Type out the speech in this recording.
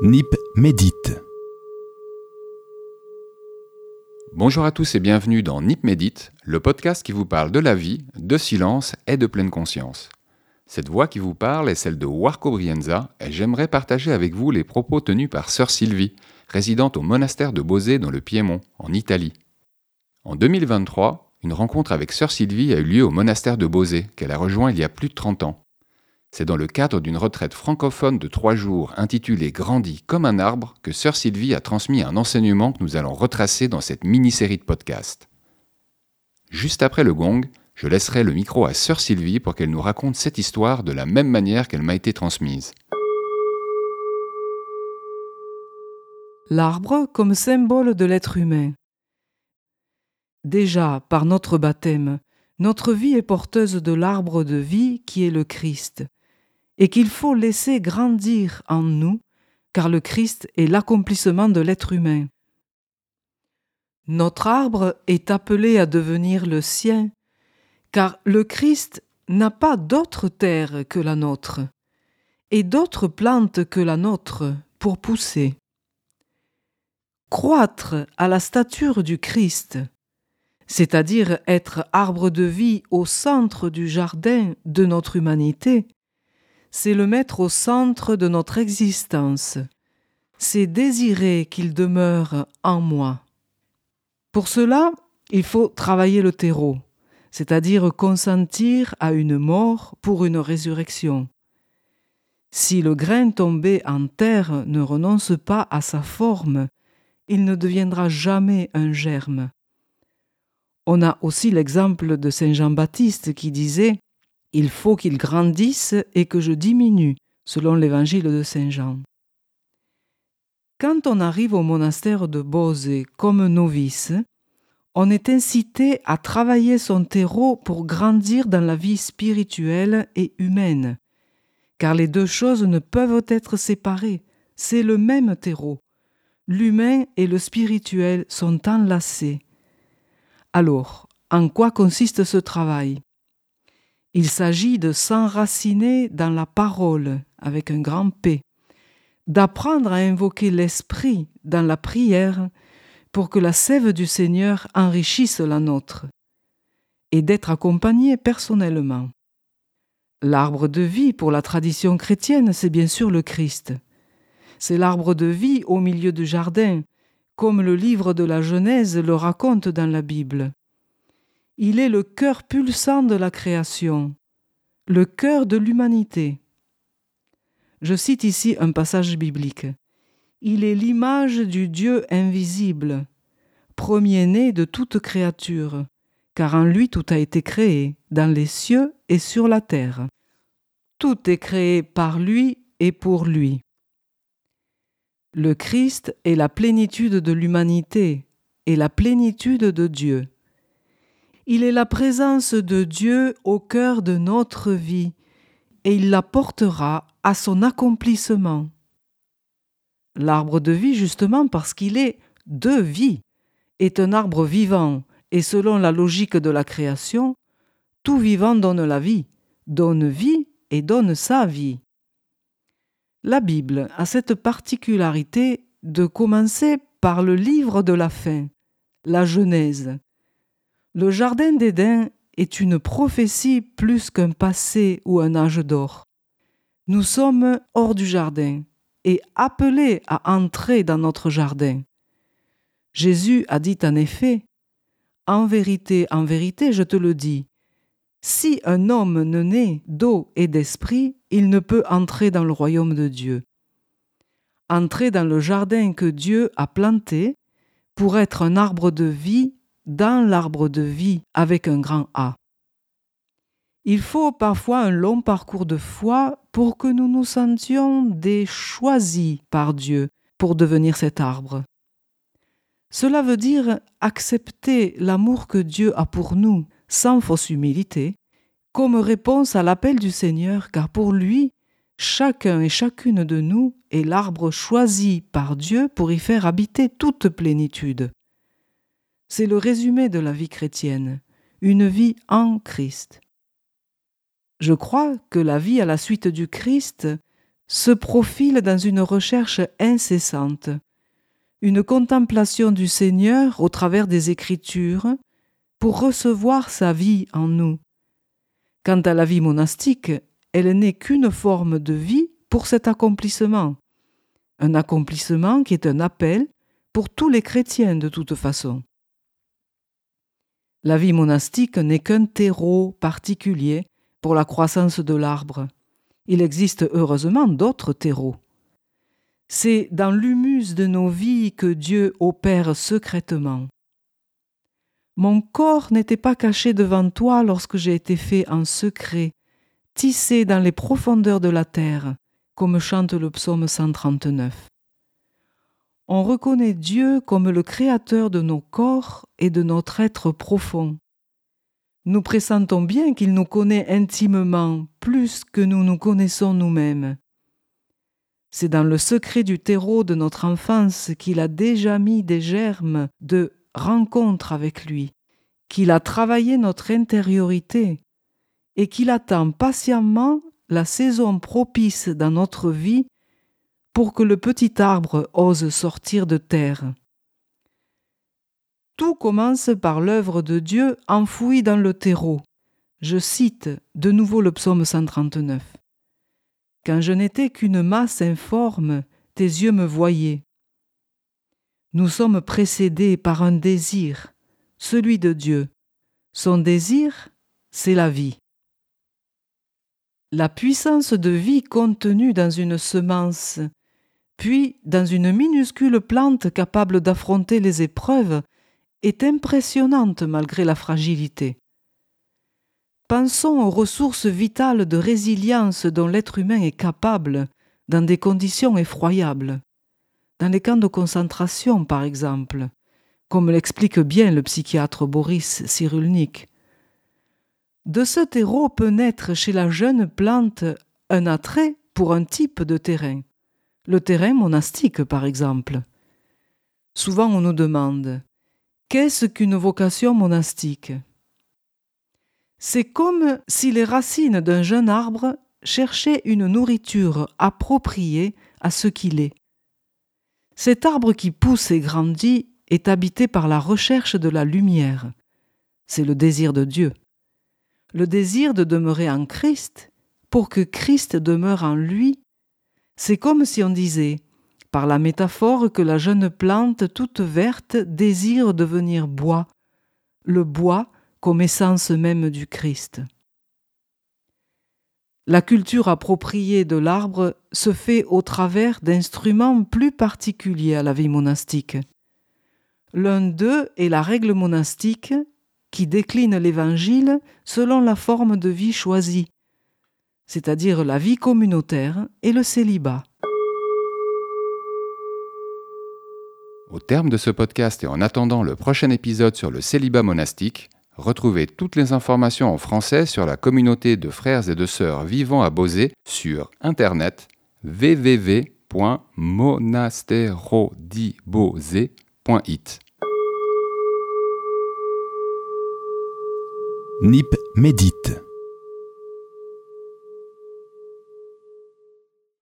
Nip médite. Bonjour à tous et bienvenue dans Nip Médite, le podcast qui vous parle de la vie, de silence et de pleine conscience. Cette voix qui vous parle est celle de Warco Brienza et j'aimerais partager avec vous les propos tenus par Sœur Sylvie, résidente au monastère de Bosé dans le Piémont, en Italie. En 2023, une rencontre avec Sœur Sylvie a eu lieu au monastère de Bosé, qu'elle a rejoint il y a plus de 30 ans. C'est dans le cadre d'une retraite francophone de trois jours intitulée Grandis comme un arbre que Sœur Sylvie a transmis un enseignement que nous allons retracer dans cette mini-série de podcasts. Juste après le gong, je laisserai le micro à Sœur Sylvie pour qu'elle nous raconte cette histoire de la même manière qu'elle m'a été transmise. L'arbre comme symbole de l'être humain. Déjà, par notre baptême, notre vie est porteuse de l'arbre de vie qui est le Christ, et qu'il faut laisser grandir en nous, car le Christ est l'accomplissement de l'être humain. Notre arbre est appelé à devenir le sien, car le Christ n'a pas d'autre terre que la nôtre, et d'autres plantes que la nôtre pour pousser. Croître à la stature du Christ, c'est-à-dire être arbre de vie au centre du jardin de notre humanité, c'est le mettre au centre de notre existence, c'est désirer qu'il demeure en moi. Pour cela, il faut travailler le terreau, c'est-à-dire consentir à une mort pour une résurrection. Si le grain tombé en terre ne renonce pas à sa forme, il ne deviendra jamais un germe. On a aussi l'exemple de Saint Jean-Baptiste qui disait il faut qu'il grandisse et que je diminue, selon l'évangile de Saint Jean. Quand on arrive au monastère de Bose comme novice, on est incité à travailler son terreau pour grandir dans la vie spirituelle et humaine, car les deux choses ne peuvent être séparées, c'est le même terreau. L'humain et le spirituel sont enlacés. Alors, en quoi consiste ce travail? Il s'agit de s'enraciner dans la parole avec un grand P, d'apprendre à invoquer l'Esprit dans la prière pour que la sève du Seigneur enrichisse la nôtre, et d'être accompagné personnellement. L'arbre de vie pour la tradition chrétienne, c'est bien sûr le Christ. C'est l'arbre de vie au milieu du jardin, comme le livre de la Genèse le raconte dans la Bible. Il est le cœur pulsant de la création, le cœur de l'humanité. Je cite ici un passage biblique. Il est l'image du Dieu invisible, premier-né de toute créature, car en lui tout a été créé, dans les cieux et sur la terre. Tout est créé par lui et pour lui. Le Christ est la plénitude de l'humanité et la plénitude de Dieu. Il est la présence de Dieu au cœur de notre vie et il la portera à son accomplissement. L'arbre de vie, justement parce qu'il est de vie, est un arbre vivant et selon la logique de la création, tout vivant donne la vie, donne vie et donne sa vie. La Bible a cette particularité de commencer par le livre de la fin, la Genèse, le Jardin d'Éden est une prophétie plus qu'un passé ou un âge d'or. Nous sommes hors du jardin et appelés à entrer dans notre jardin. Jésus a dit en effet, En vérité, en vérité, je te le dis, si un homme ne naît d'eau et d'esprit, il ne peut entrer dans le royaume de Dieu. Entrer dans le jardin que Dieu a planté pour être un arbre de vie dans l'arbre de vie avec un grand A. Il faut parfois un long parcours de foi pour que nous nous sentions des choisis par Dieu pour devenir cet arbre. Cela veut dire accepter l'amour que Dieu a pour nous sans fausse humilité, comme réponse à l'appel du Seigneur, car pour lui, chacun et chacune de nous est l'arbre choisi par Dieu pour y faire habiter toute plénitude. C'est le résumé de la vie chrétienne, une vie en Christ. Je crois que la vie à la suite du Christ se profile dans une recherche incessante, une contemplation du Seigneur au travers des Écritures pour recevoir sa vie en nous. Quant à la vie monastique, elle n'est qu'une forme de vie pour cet accomplissement, un accomplissement qui est un appel pour tous les chrétiens de toute façon. La vie monastique n'est qu'un terreau particulier pour la croissance de l'arbre. Il existe heureusement d'autres terreaux. C'est dans l'humus de nos vies que Dieu opère secrètement. Mon corps n'était pas caché devant toi lorsque j'ai été fait en secret, tissé dans les profondeurs de la terre, comme chante le psaume 139 on reconnaît Dieu comme le créateur de nos corps et de notre être profond. Nous pressentons bien qu'il nous connaît intimement plus que nous nous connaissons nous-mêmes. C'est dans le secret du terreau de notre enfance qu'il a déjà mis des germes de rencontre avec lui, qu'il a travaillé notre intériorité et qu'il attend patiemment la saison propice dans notre vie pour que le petit arbre ose sortir de terre. Tout commence par l'œuvre de Dieu enfouie dans le terreau. Je cite de nouveau le psaume 139. Quand je n'étais qu'une masse informe, tes yeux me voyaient. Nous sommes précédés par un désir, celui de Dieu. Son désir, c'est la vie. La puissance de vie contenue dans une semence puis dans une minuscule plante capable d'affronter les épreuves, est impressionnante malgré la fragilité. Pensons aux ressources vitales de résilience dont l'être humain est capable dans des conditions effroyables. Dans les camps de concentration, par exemple, comme l'explique bien le psychiatre Boris Cyrulnik. De ce terreau peut naître chez la jeune plante un attrait pour un type de terrain le terrain monastique par exemple. Souvent on nous demande Qu'est-ce qu'une vocation monastique? C'est comme si les racines d'un jeune arbre cherchaient une nourriture appropriée à ce qu'il est. Cet arbre qui pousse et grandit est habité par la recherche de la lumière. C'est le désir de Dieu. Le désir de demeurer en Christ pour que Christ demeure en lui c'est comme si on disait, par la métaphore, que la jeune plante toute verte désire devenir bois, le bois comme essence même du Christ. La culture appropriée de l'arbre se fait au travers d'instruments plus particuliers à la vie monastique. L'un d'eux est la règle monastique qui décline l'Évangile selon la forme de vie choisie, c'est-à-dire la vie communautaire et le célibat. Au terme de ce podcast et en attendant le prochain épisode sur le célibat monastique, retrouvez toutes les informations en français sur la communauté de frères et de sœurs vivant à Bosé sur internet www.monasterodibosé.it. NIP médite.